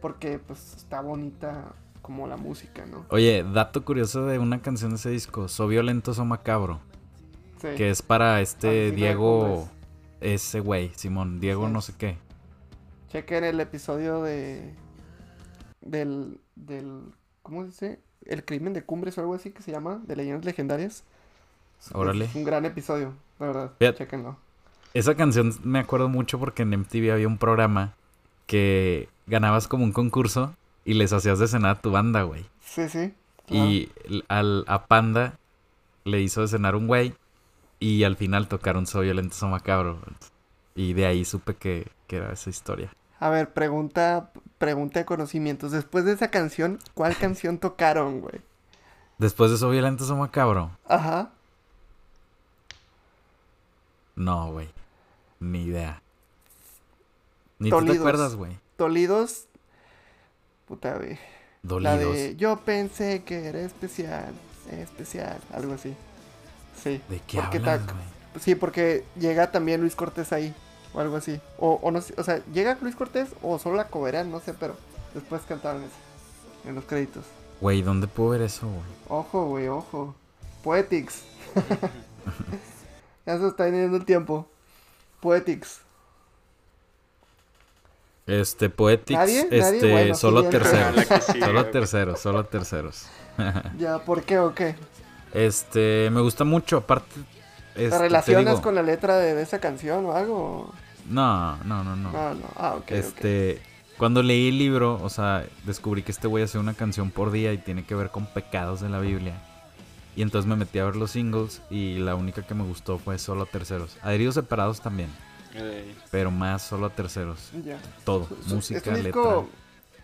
Porque pues está bonita como la música, ¿no? Oye, dato curioso de una canción de ese disco. So violento, so macabro. Sí. Que es para Ah, este sí, Diego. Ese güey, Simón. Diego Sí. no sé qué. Chequen el episodio de... Del... del ¿Cómo se dice? El crimen de cumbres o algo así que se llama. De leyendas legendarias. Órale. Es un gran episodio, la verdad. Fíjate. Chequenlo. Esa canción me acuerdo mucho porque en MTV había un programa que ganabas como un concurso y les hacías de cenar a tu banda, güey. Sí, sí. claro. Y al, a Panda le hizo de cenar un güey y al final tocaron So Violento, So Macabro. Y de ahí supe que, que era esa historia. A ver, pregunta, pregunta de conocimientos. Después de esa canción, ¿cuál canción tocaron, güey? Después de So Violento, So Macabro. Ajá. No, güey. Ni idea. Ni tú te acuerdas, güey. Dolidos. Puta, güey. La Dolidos. de Yo pensé que era especial, especial, algo así. Sí. ¿De qué porque hablas, ta-? Sí, porque llega también Luis Cortés ahí, o algo así. O, o no sé, o sea, llega Luis Cortés o solo la coberan, no sé, pero después cantaron eso en los créditos. Güey, ¿dónde puedo ver eso, güey? Ojo, güey, ojo. Poetics. ya se está viniendo el tiempo. Poetics. Este, Poetics, ¿Nadie? ¿Nadie? este, Bueno, solo siguiente. terceros. Sigue, solo terceros, solo terceros. Ya, ¿por qué o qué? Este, me gusta mucho, aparte. Este, ¿Te te relacionas digo- con la letra de, de esa canción o algo? No, no, no, no. No, no. Ah, ok. este, cuando leí el libro, o sea, descubrí que este güey hace una canción por día y tiene que ver con pecados de la Biblia. Y entonces me metí a ver los singles y la única que me gustó fue solo terceros. Adheridos separados también, pero más solo terceros. Ya. Todo, música, es un letra.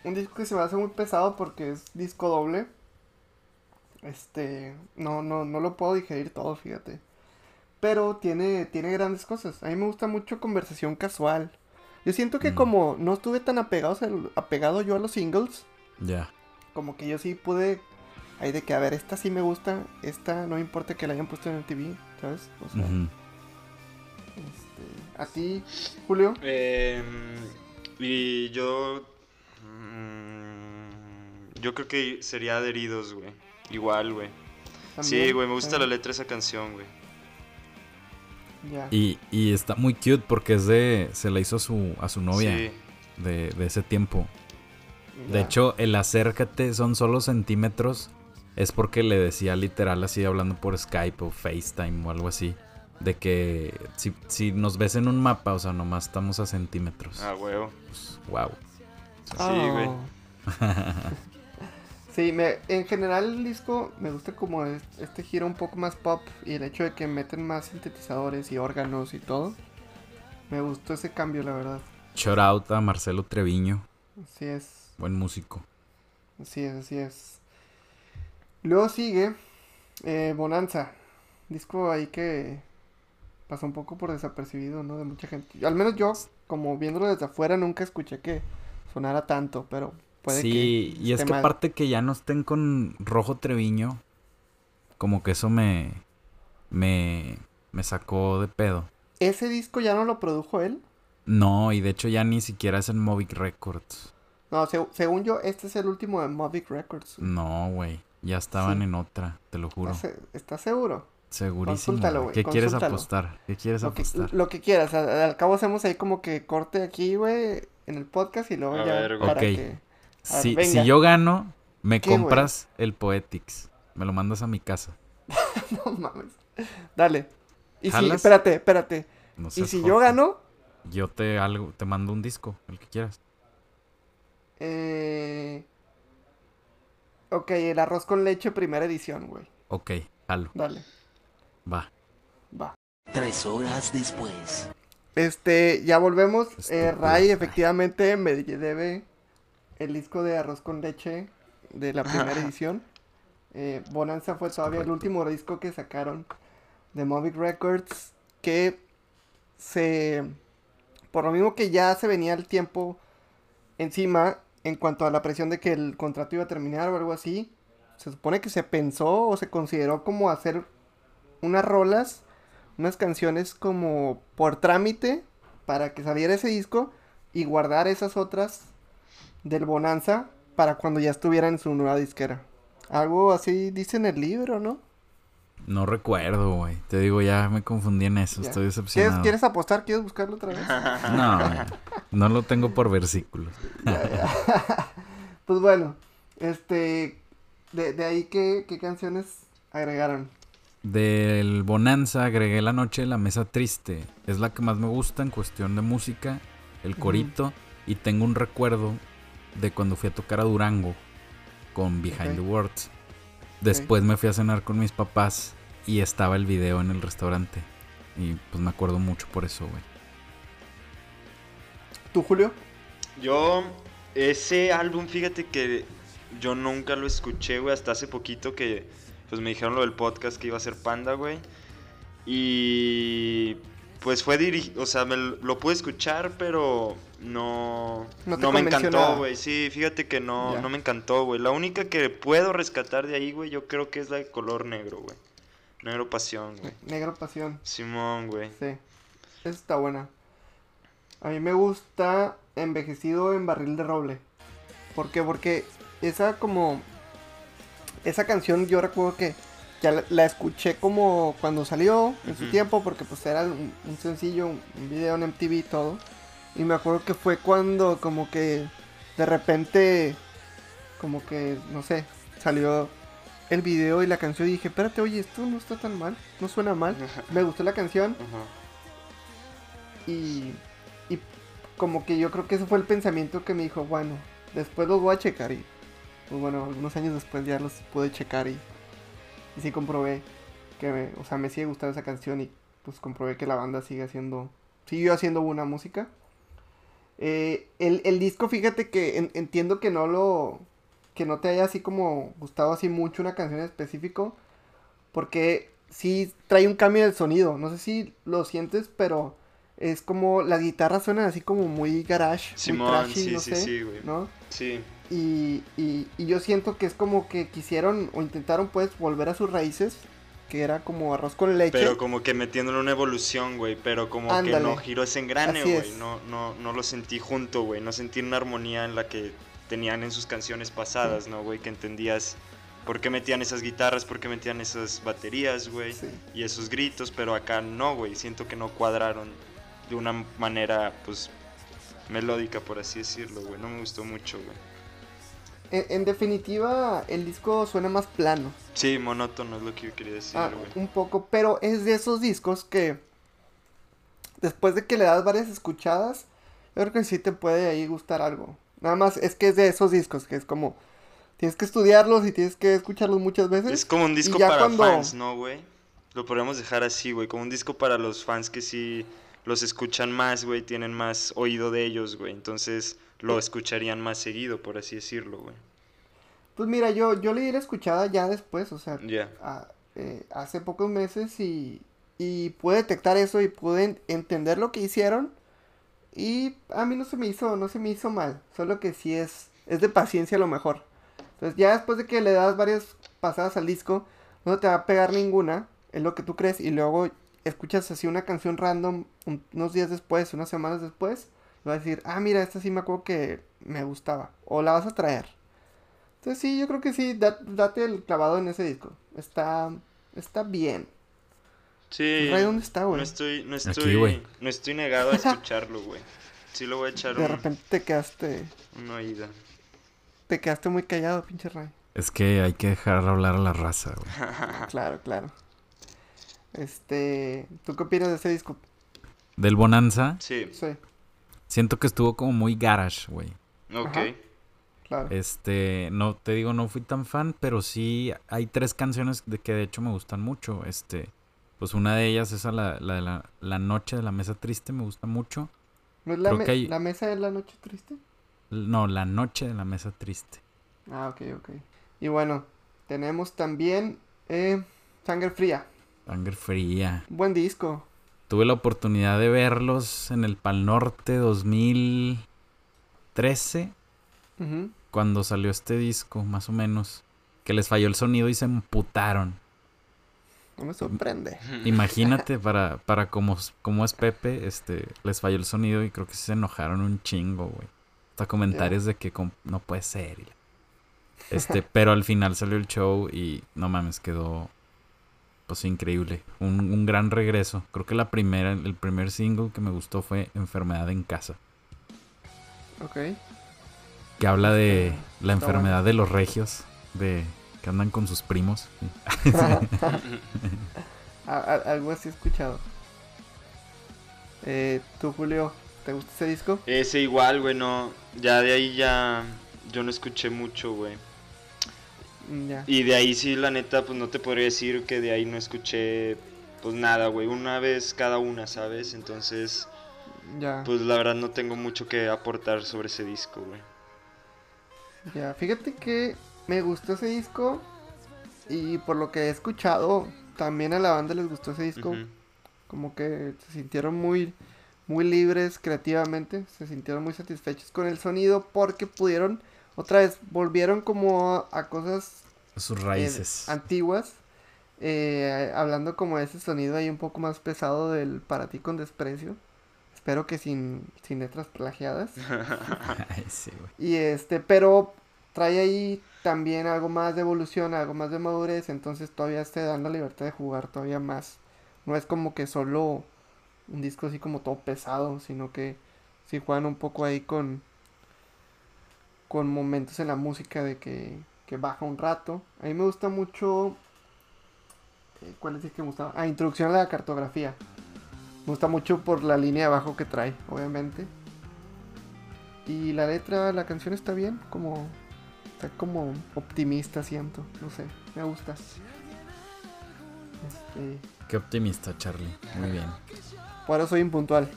un disco que se me hace muy pesado porque es disco doble. Este, no, no, no lo puedo digerir todo, fíjate. Pero tiene, tiene grandes cosas. A mí me gusta mucho conversación casual. Yo siento que Mm. como no estuve tan apegados al- apegado yo a los singles, Ya. como que yo sí pude, ahí de que, a ver, esta sí me gusta, esta no importa que la hayan puesto en el TV, ¿sabes? O sea, este, a ti, Julio. Em, y yo. mm, yo creo que sería adheridos, güey. Igual, güey. Sí, güey, me gusta la eh, letra de esa canción, güey. Y, y está muy cute porque es de. Se la hizo a su, a su novia Sí. de, de ese tiempo. De hecho, el acércate son solo centímetros. Es porque le decía literal así hablando por Skype o FaceTime o algo así. De que si, si nos ves en un mapa, o sea, nomás estamos a centímetros. Ah, huevo. wow. Sí, güey. Oh. Sí, me, en general el disco me gusta como es- este giro un poco más pop y el hecho de que meten más sintetizadores y órganos y todo. Me gustó ese cambio, la verdad. Shout out a Marcelo Treviño, Así es, buen músico. así es, así es. Luego sigue eh, Bonanza. disco ahí que pasó un poco por desapercibido, ¿no? De mucha gente. Al menos yo, como viéndolo desde afuera, nunca escuché que sonara tanto, pero puede sí, que. y es que mal. aparte que ya no estén con Rojo Treviño, como que eso me, me, me sacó de pedo. ¿Ese disco ya no lo produjo él? No, y de hecho ya ni siquiera es en Movic Records. No, se- según yo, este es el último de Movic Records. No, güey, ya estaban Sí. en otra, te lo juro. ¿Estás, estás seguro? Segurísimo. Consúltalo, güey. ¿Qué quieres apostar? ¿Qué quieres Lo que, apostar? lo que quieras. Al, al cabo hacemos ahí como que corte aquí, güey, en el podcast y luego A ya ver, güey. para Ok. que... ver, Si, si yo gano, me compras el Poetics. Me lo mandas a mi casa. No mames. Dale. Y si, espérate, espérate. No Y si yo gano, Yo te algo, te mando un disco, el que quieras. eh... Ok, el arroz con leche primera edición, güey. Ok, jalo, Dale, va. va. Tres horas después. Este, ya volvemos. Eh, Ray. efectivamente me debe el disco de arroz con leche de la primera edición. Eh, Bonanza fue todavía el último disco que sacaron de Movic Records. Que se. Por lo mismo que ya se venía el tiempo encima en cuanto a la presión de que el contrato iba a terminar o algo así. Se supone que se pensó o se consideró como hacer unas rolas, unas canciones como por trámite para que saliera ese disco y guardar esas otras del Bonanza para cuando ya estuviera en su nueva disquera. Algo así dice en el libro, ¿no? No recuerdo, güey. Te digo, ya me confundí en eso. Ya. Estoy ¿Quieres, decepcionado. ¿Quieres apostar? ¿Quieres buscarlo otra vez? No, no lo tengo por versículos. Pues bueno, este, de, de ahí qué, qué canciones agregaron. Del Bonanza agregué La Noche de la Mesa Triste. Es la que más me gusta en cuestión de música, el corito. Y tengo un recuerdo de cuando fui a tocar a Durango con Behind the Words. Después me fui a cenar con mis papás y estaba el video en el restaurante. Y pues me acuerdo mucho por eso, güey. ¿Tú, Julio? Yo, ese álbum, fíjate que yo nunca lo escuché, güey, hasta hace poquito que pues me dijeron lo del podcast que iba a ser Panda, güey. Y pues fue dirigido, o sea, me lo lo pude escuchar, pero no, No me encantó, güey. Sí, fíjate que no, no me encantó, güey. La única que puedo rescatar de ahí, güey, yo creo que es la de color negro, güey. Negro pasión, güey. Negro Pasión. Simón, güey. Sí. Esa está buena. A mí me gusta Envejecido en Barril de Roble. ¿Por qué? Porque esa como... Esa canción yo recuerdo que ya la, la escuché como cuando salió en su tiempo porque pues era un, un sencillo, un, un video en MTV y todo. Y me acuerdo que fue cuando como que de repente como que no sé, salió el video y la canción y dije, espérate, oye, esto no está tan mal, no suena mal. Me gustó la canción y, y como que yo creo que ese fue el pensamiento que me dijo, bueno, después los voy a checar y pues bueno, algunos años después ya los pude checar y, y sí comprobé que, me- o sea, me sigue gustando esa canción y pues comprobé que la banda sigue haciendo, siguió haciendo buena música. Eh, el, el disco, fíjate que en- entiendo que no lo, que no te haya así como gustado así mucho una canción en específico, porque sí trae un cambio del sonido, no sé si lo sientes, pero es como las guitarras suenan así como muy garage, muy Simón, trashy, sí, no sí, sé, sí, güey. ¿no? Sí. Y, y, y yo siento que es como que quisieron o intentaron pues volver a sus raíces, que era como arroz con leche. Pero como que metiéndole una evolución, güey. Pero como Ándale. que no giró ese engrane, güey. No, no, no lo sentí junto, güey. No sentí una armonía en la que tenían en sus canciones pasadas, ¿no, güey? Que entendías por qué metían esas guitarras, por qué metían esas baterías, güey. Sí. Y esos gritos, pero acá no, güey. Siento que no cuadraron de una manera, pues, melódica, por así decirlo, güey. No me gustó mucho, güey. En, en definitiva, el disco suena más plano. Sí, monótono es lo que yo quería decir, Ah, güey. un poco, pero es de esos discos que después de que le das varias escuchadas, yo creo que sí te puede ahí gustar algo. Nada más es que es de esos discos que es como tienes que estudiarlos y tienes que escucharlos muchas veces. Es como un disco para cuando- fans, ¿no, güey? Lo podríamos dejar así, güey. Como un disco para los fans que sí los escuchan más, güey. Tienen más oído de ellos, güey. Entonces lo escucharían más seguido, por así decirlo, güey. Pues mira, yo yo le di la escuchada ya después, o sea, eh, hace pocos meses y, y pude detectar eso y pude en- entender lo que hicieron. Y a mí no se me hizo, no se me hizo mal. Solo que sí es, es de paciencia a lo mejor. Entonces ya después de que le das varias pasadas al disco, no te va a pegar ninguna, es lo que tú crees, y luego escuchas así una canción random un- unos días después, unas semanas después, y vas a decir, ah, mira, esta sí me acuerdo que me gustaba, o la vas a traer. Entonces sí, yo creo que sí, da- date el clavado en ese disco. Está, está bien. Sí. Ray, ¿dónde está, güey? No estoy, no Aquí, estoy, güey. no estoy negado a escucharlo, güey. Sí lo voy a echar De un, repente te quedaste, una oída. te quedaste muy callado, pinche Ray. Es que hay que dejar hablar a la raza, güey. Claro, claro. Este, ¿tú qué opinas de ese disco? Del Bonanza, Sí, Sí, siento que estuvo como muy garage, güey. ok. Ajá. claro. Este, no, te digo, no fui tan fan, pero sí hay tres canciones de que de hecho me gustan mucho. Este, pues una de ellas es a la, la de la, la noche de la mesa triste, me gusta mucho. ¿No es la, creo me- que hay- la mesa de la noche triste? No, la noche de la mesa triste. Ah, ok, ok. Y bueno, tenemos también eh, Sangre Fría. Sangre fría. Buen disco. Tuve la oportunidad de verlos en el Pal Norte 2013, Ujú. cuando salió este disco, más o menos. Que les falló el sonido y se emputaron. No me sorprende. Imagínate para, para como, como es Pepe, este, les falló el sonido y creo que se enojaron un chingo, güey. Hasta comentarios de que no puede ser. Este, pero al final salió el show y no mames, quedó pues increíble. Un, un gran regreso. Creo que la primera, el primer single que me gustó fue Enfermedad en casa. Ok. Que habla de la está enfermedad de los regios, de que andan con sus primos. Algo así he escuchado. Eh, ¿Tú, Julio, te gusta ese disco? Ese igual, güey, no. Ya de ahí ya. Yo no escuché mucho, güey. Mm, Ya. Y de ahí sí, la neta, pues no te podría decir que de ahí no escuché. Pues nada, güey. Una vez cada una, ¿sabes? Entonces, Ya. pues la verdad no tengo mucho que aportar sobre ese disco, güey. Ya. Fíjate que me gustó ese disco. Y por lo que he escuchado, también a la banda les gustó ese disco. Como que se sintieron muy muy libres creativamente, se sintieron muy satisfechos con el sonido porque pudieron otra vez volvieron como a, a cosas Sus eh, raíces. antiguas eh, hablando como de ese sonido ahí un poco más pesado del para ti con desprecio. Espero que sin sin letras plagiadas. Ay, sí, güey. Y este, pero trae ahí también algo más de evolución, algo más de madurez, entonces todavía te dan la libertad de jugar todavía más. No es como que solo un disco así como todo pesado, sino que sí juegan un poco ahí con con momentos en la música de que, que baja un rato. A mí me gusta mucho eh, ¿cuál es el que me gustaba? Ah, Introducción a la cartografía. Me gusta mucho por la línea de abajo que trae, obviamente. Y la letra, la canción está bien, como está como optimista siento, no sé, me gusta. Este, Qué optimista, Charlie. Muy bien. por eso soy impuntual.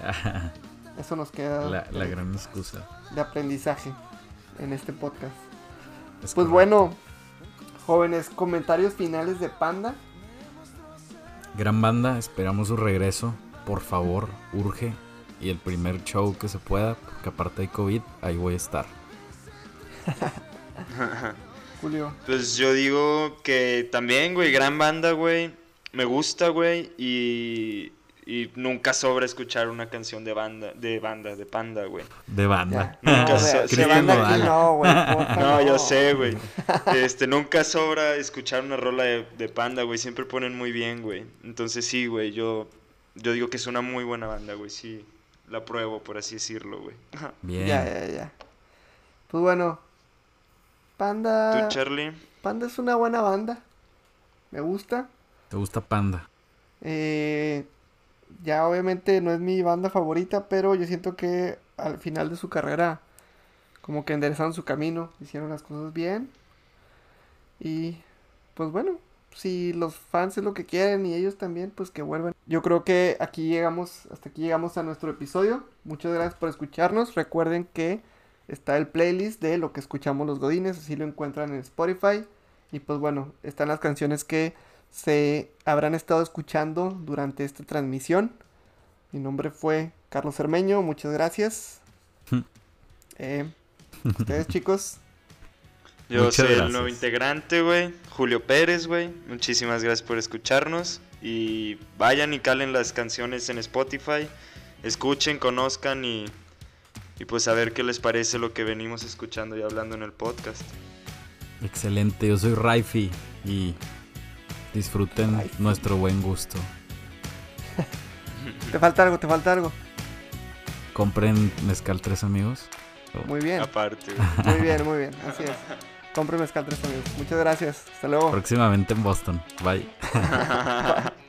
Eso nos queda la, la de, gran excusa. de aprendizaje en este podcast. Es Pues correcto. bueno, jóvenes, comentarios finales de Panda. Gran banda, esperamos su regreso. Por favor, urge. Y el primer show que se pueda, porque aparte hay COVID, ahí voy a estar. Julio, Pues yo digo que también, güey, gran banda, güey. Me gusta, güey. Y, y nunca sobra escuchar una canción de banda, de banda, de panda, güey. De banda. ya. Nunca No, se- de- banda a- aquí no, güey. porfa, No, yo sé, güey. Este, nunca sobra escuchar una rola de, de panda, güey. Siempre ponen muy bien, güey. Entonces sí, güey, yo, yo digo que es una muy buena banda, güey. Sí, la pruebo, por así decirlo, güey. Bien. Ya, ya, ya. Pues bueno, Panda. ¿Tú, Charlie? Panda es una buena banda. Me gusta. ¿Te gusta Panda? Eh, ya obviamente no es mi banda favorita, pero yo siento que al final de su carrera como que enderezaron su camino, hicieron las cosas bien. Y pues bueno, si los fans es lo que quieren y ellos también, pues que vuelvan. Yo creo que aquí llegamos, hasta aquí llegamos a nuestro episodio. Muchas gracias por escucharnos. Recuerden que está el playlist de lo que escuchamos los godines, así lo encuentran en Spotify, Y pues bueno, están las canciones que se habrán estado escuchando durante esta transmisión. Mi nombre fue Carlos Cermeño, muchas gracias. Eh, Ustedes chicos. Yo Muchas soy gracias. el nuevo integrante, güey. Julio Pérez, güey. Muchísimas gracias por escucharnos. Y vayan y calen las canciones en Spotify. Escuchen, conozcan y, y pues a ver qué les parece lo que venimos escuchando y hablando en el podcast. Excelente, yo soy Raifi y disfruten nuestro buen gusto. Te falta algo, te falta algo. Compren Mezcal Tres Amigos. Muy bien, Aparte, muy bien, muy bien. Así es. Compre mezcal tres amigos. Muchas gracias. Hasta luego. Próximamente en Boston. Bye. Bye.